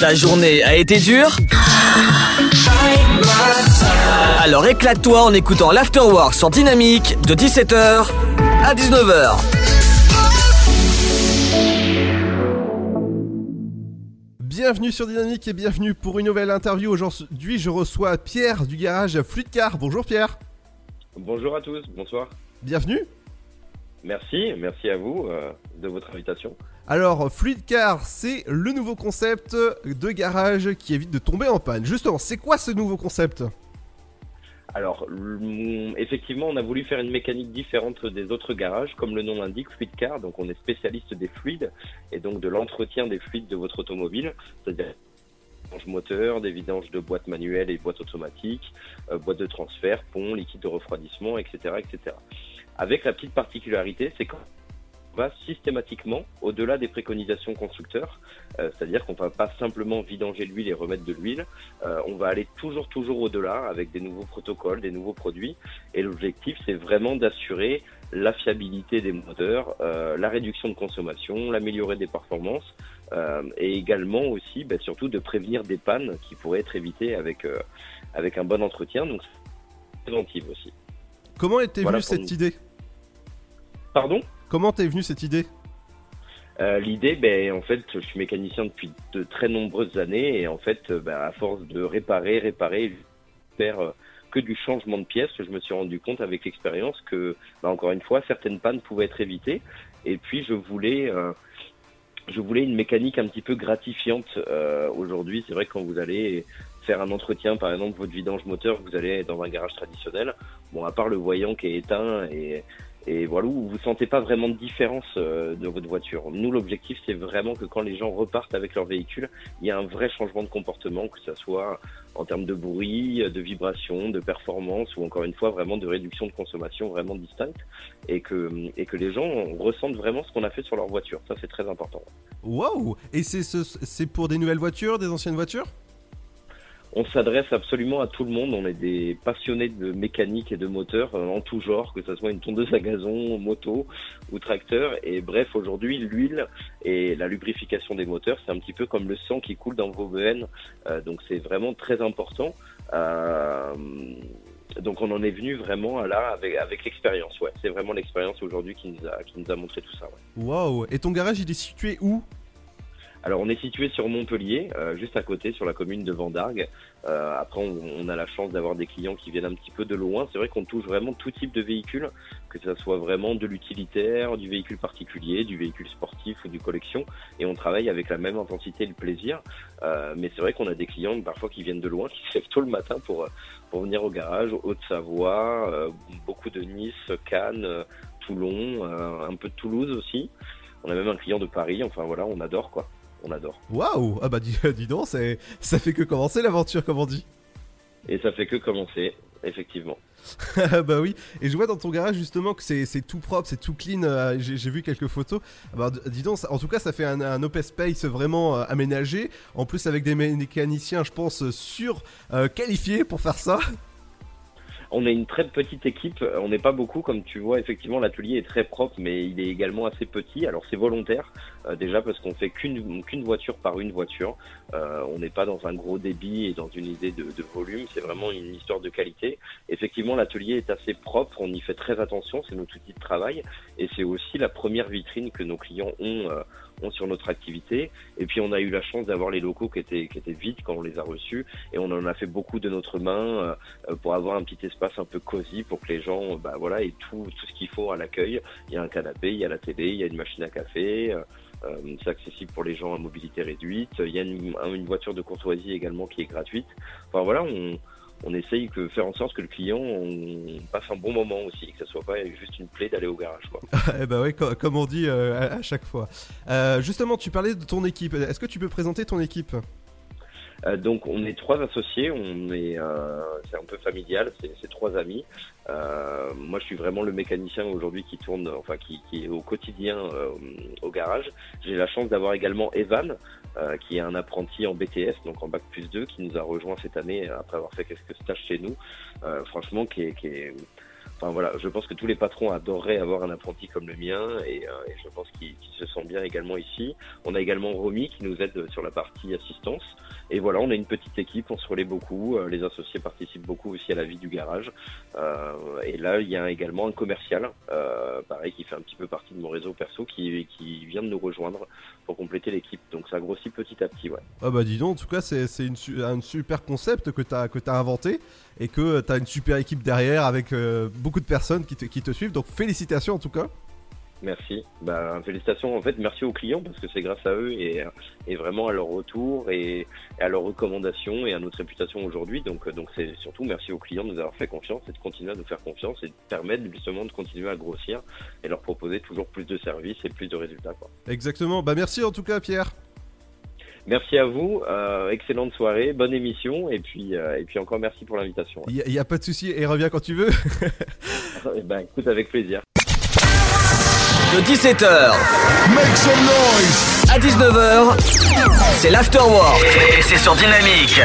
Ta journée a été dure Alors éclate-toi en écoutant l'Afterwork sur Dynamique de 17h à 19h. Bienvenue sur Dynamique et bienvenue pour une nouvelle interview. Aujourd'hui, je reçois Pierre du garage Fluidcar. Bonjour Pierre. Bonjour à tous, bonsoir. Bienvenue. Merci, merci à vous euh, de votre invitation. Alors, Fluidcar, c'est le nouveau concept de garage qui évite de tomber en panne. Justement, c'est quoi ce nouveau concept? Alors, effectivement, on a voulu faire une mécanique différente des autres garages, comme le nom l'indique, Fluidcar. Donc, on est spécialiste des fluides et donc de l'entretien des fluides de votre automobile, c'est-à-dire vidange moteur, des vidanges de boîtes manuelles et boîtes automatiques, euh, boîtes de transfert, ponts, liquide de refroidissement, etc., etc. Avec la petite particularité, c'est qu'on va systématiquement au-delà des préconisations constructeurs, euh, c'est-à-dire qu'on ne va pas simplement vidanger l'huile et remettre de l'huile, euh, on va aller toujours toujours au-delà avec des nouveaux protocoles, des nouveaux produits, et l'objectif c'est vraiment d'assurer la fiabilité des moteurs, euh, la réduction de consommation, l'améliorer des performances, et également aussi, bah, surtout de prévenir des pannes qui pourraient être évitées avec avec un bon entretien, donc préventive aussi. Comment était venue cette idée? Pardon? Comment t'es venue cette idée? Euh, L'idée, ben, en fait, je suis mécanicien depuis de très nombreuses années et en fait, euh, ben, à force de réparer, réparer, faire euh, que du changement de pièces, je me suis rendu compte avec l'expérience que, ben, encore une fois, certaines pannes pouvaient être évitées. Et puis, je voulais, une mécanique un petit peu gratifiante. Aujourd'hui, c'est vrai que quand vous allez faire un entretien, par exemple, votre vidange moteur, vous allez dans un garage traditionnel. Bon, à part le voyant qui est éteint et et voilà où vous sentez pas vraiment de différence euh, de votre voiture. Nous, l'objectif, c'est vraiment que quand les gens repartent avec leur véhicule, il y a un vrai changement de comportement, que ce soit en termes de bruit, de vibration, de performance, ou encore une fois vraiment de réduction de consommation vraiment distincte, et que et que les gens ressentent vraiment ce qu'on a fait sur leur voiture. Ça, c'est très important. Waouh Et c'est c'est pour des nouvelles voitures, des anciennes voitures? On s'adresse absolument à tout le monde. On est des passionnés de mécanique et de moteur euh, en tout genre, que ce soit une tondeuse à gazon, moto ou tracteur. Et bref, aujourd'hui, l'huile et la lubrification des moteurs, c'est un petit peu comme le sang qui coule dans vos veines. Euh, donc c'est vraiment très important. Euh, donc on en est venu vraiment là avec, l'expérience. Ouais, c'est vraiment l'expérience aujourd'hui qui nous a qui nous a montré tout ça. Waouh Et ton garage, il est situé où? Alors on est situé sur Montpellier, euh, juste à côté sur la commune de Vendargue. Euh, après on, a la chance d'avoir des clients qui viennent un petit peu de loin. C'est vrai qu'on touche vraiment tout type de véhicule, que ce soit vraiment de l'utilitaire, du véhicule particulier, du véhicule sportif ou du collection. Et on travaille avec la même intensité et le plaisir. Euh, mais c'est vrai qu'on a des clients parfois qui viennent de loin, qui se lèvent tôt le matin pour, pour venir au garage, Haute-Savoie, beaucoup de Nice, Cannes, Toulon, un peu de Toulouse aussi. On a même un client de Paris, enfin voilà, on adore quoi on adore. Waouh Ah bah dis, dis donc, ça fait que commencer l'aventure, comme on dit. Et ça fait que commencer, effectivement. bah oui, et je vois dans ton garage justement que c'est tout propre, c'est tout clean. Euh, j'ai vu quelques photos. Bah, dis donc, en tout cas, ça fait un, open space vraiment euh, aménagé. En plus, avec des mécaniciens, je pense, sur euh, qualifiés pour faire ça. On est une très petite équipe, on n'est pas beaucoup, comme tu vois, effectivement l'atelier est très propre, mais il est également assez petit. Alors c'est volontaire, euh, déjà parce qu'on fait qu'une voiture par une voiture. Euh, on n'est pas dans un gros débit et dans une idée de, de volume, c'est vraiment une histoire de qualité. Effectivement, l'atelier est assez propre, on y fait très attention, c'est notre outil de travail, et c'est aussi la première vitrine que nos clients ont. Euh, sur notre activité. Et puis on a eu la chance d'avoir les locaux qui étaient, qui étaient vides quand on les a reçus. Et on en a fait beaucoup de notre main euh, pour avoir un petit espace un peu cosy pour que les gens bah, voilà, aient tout, tout ce qu'il faut à l'accueil. Il y a un canapé, il y a la télé, il y a une machine à café. Euh, euh c'est accessible pour les gens à mobilité réduite. Il y a une, une voiture de courtoisie également qui est gratuite. Enfin voilà, on, on essaye de faire en sorte que le client passe un bon moment aussi, que ce soit pas juste une plaie d'aller au garage. Quoi. eh ben oui, comme on dit euh, à, chaque fois. Euh, justement, tu parlais de ton équipe. Est-ce que tu peux présenter ton équipe? Euh, donc on est trois associés, on est c'est un peu familial, c'est trois amis. moi je suis vraiment le mécanicien aujourd'hui qui tourne, enfin qui, qui est au quotidien au garage. J'ai la chance d'avoir également Evan euh, qui est un apprenti en BTS, donc en bac plus 2, qui nous a rejoint cette année après avoir fait quelques stages chez nous. Euh, franchement, qui est, qui est Enfin voilà, je pense que tous les patrons adoreraient avoir un apprenti comme le mien et, et je pense qu'il se sent bien également ici. On a également Romy qui nous aide sur la partie assistance. Et voilà, on a une petite équipe, on se relaie beaucoup. Les associés participent beaucoup aussi à la vie du garage. Euh, et là, il y a également un commercial, euh, pareil, qui fait un petit peu partie de mon réseau perso, qui, vient de nous rejoindre pour compléter l'équipe. Donc ça grossit petit à petit, ouais. Ah bah dis donc, en tout cas, c'est un super concept que tu as inventé et que tu as une super équipe derrière avec euh, beaucoup de personnes qui te, qui te suivent. Donc félicitations en tout cas. Merci. Bah, félicitations. En fait, merci aux clients parce que c'est grâce à eux et, et, vraiment à leur retour et, à leurs recommandations et à notre réputation aujourd'hui. Donc, donc c'est surtout merci aux clients de nous avoir fait confiance et de continuer à nous faire confiance et de permettre justement de continuer à grossir et leur proposer toujours plus de services et plus de résultats. Quoi. Exactement. Bah, merci en tout cas, Pierre. Merci à vous, euh, excellente soirée, bonne émission et puis euh, et puis encore merci pour l'invitation. Il n'y a, pas de souci et reviens quand tu veux. ben écoute avec plaisir de 17h Make some noise. à 19h, c'est l'afterwork et c'est sur Dynamique.